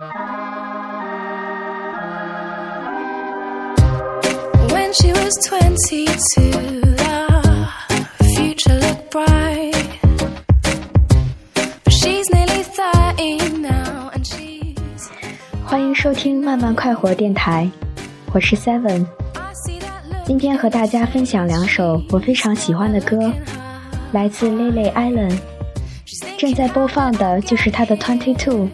When she was 22, the future looked bright. But she's nearly 30 now, and she's. 欢迎收听慢慢快活电台，我是 Seven。今天和大家分享两首我非常喜欢的歌，来自 Lily Allen。正在播放的就是她的 Twenty Two。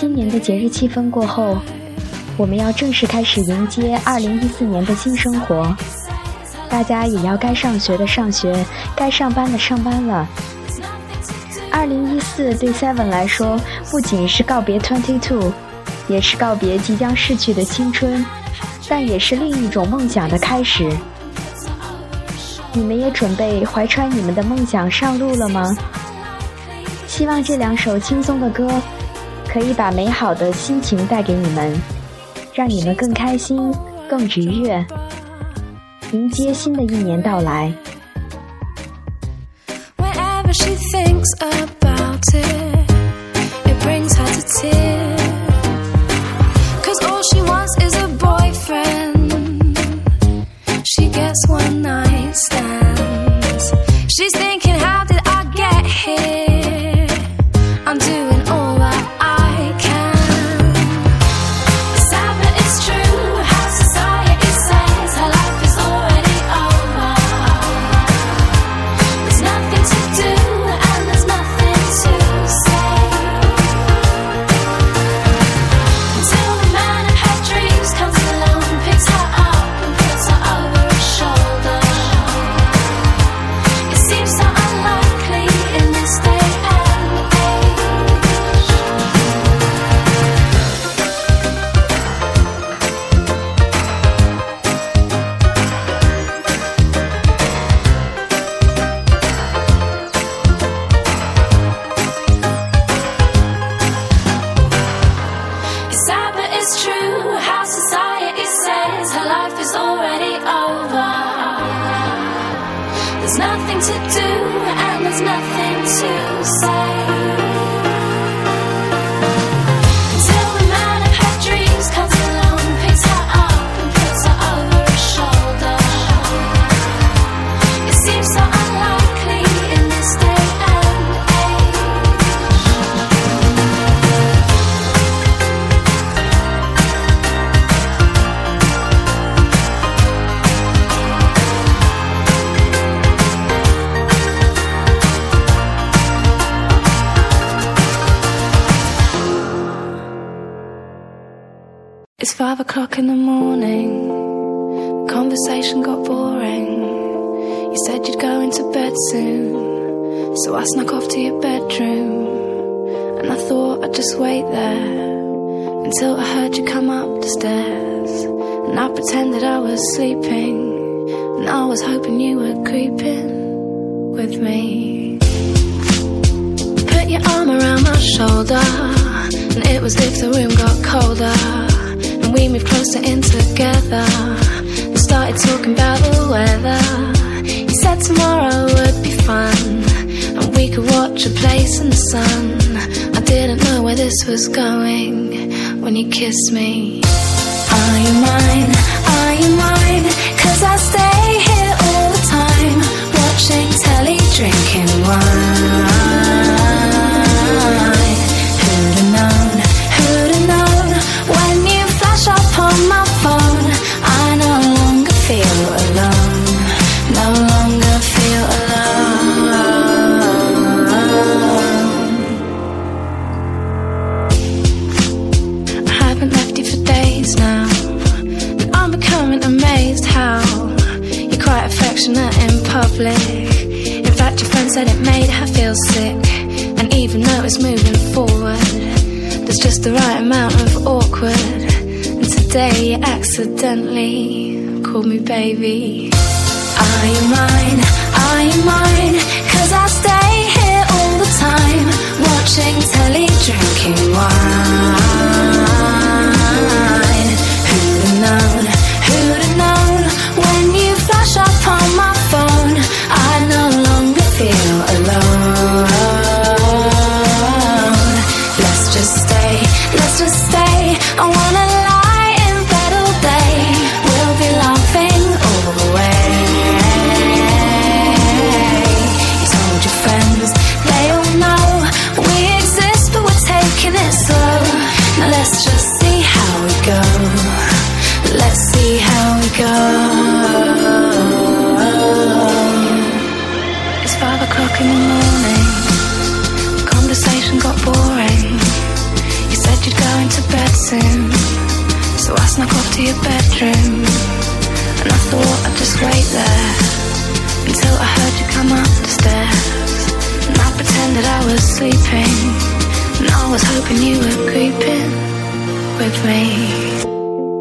新年的节日气氛过后，我们要正式开始迎接二零一四年的新生活。大家也要该上学的上学，该上班的上班了。二零一四对 Seven 来说，不仅是告别 Twenty Two，也是告别即将逝去的青春，但也是另一种梦想的开始。你们也准备怀揣你们的梦想上路了吗？希望这两首轻松的歌，可以把美好的心情带给你们，让你们更开心、更愉悦，迎接新的一年到来。It's five o'clock in the morning. Conversation got boring. You said you'd go into bed soon. So I snuck off to your bedroom. And I thought I'd just wait there until I heard you come up the stairs. And I pretended I was sleeping. And I was hoping you were creeping with me. Put your arm around my shoulder. And it was if the room got colder. We moved closer in together. And started talking about the weather. You said tomorrow would be fun. And we could watch a place in the sun. I didn't know where this was going when you kissed me. Are you mine? Are you mine? Cause I stay here all the time. Watching telly, drinking quite affectionate in public. In fact, your friend said it made her feel sick. And even though it's moving forward, there's just the right amount of awkward. And today you accidentally called me baby. Are you mine? Are you mine? Cause I stay here all the time, watching telly, drinking wine. in the morning. The conversation got boring. You said you'd go into bed soon. So I snuck off to your bedroom. And I thought I'd just wait there until I heard you come up the stairs. And I pretended I was sleeping. And I was hoping you were creeping with me.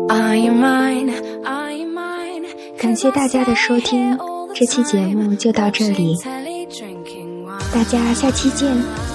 Are you mine? Are you mine? 感谢大家的收听，这期节目就到这里。大家下期见。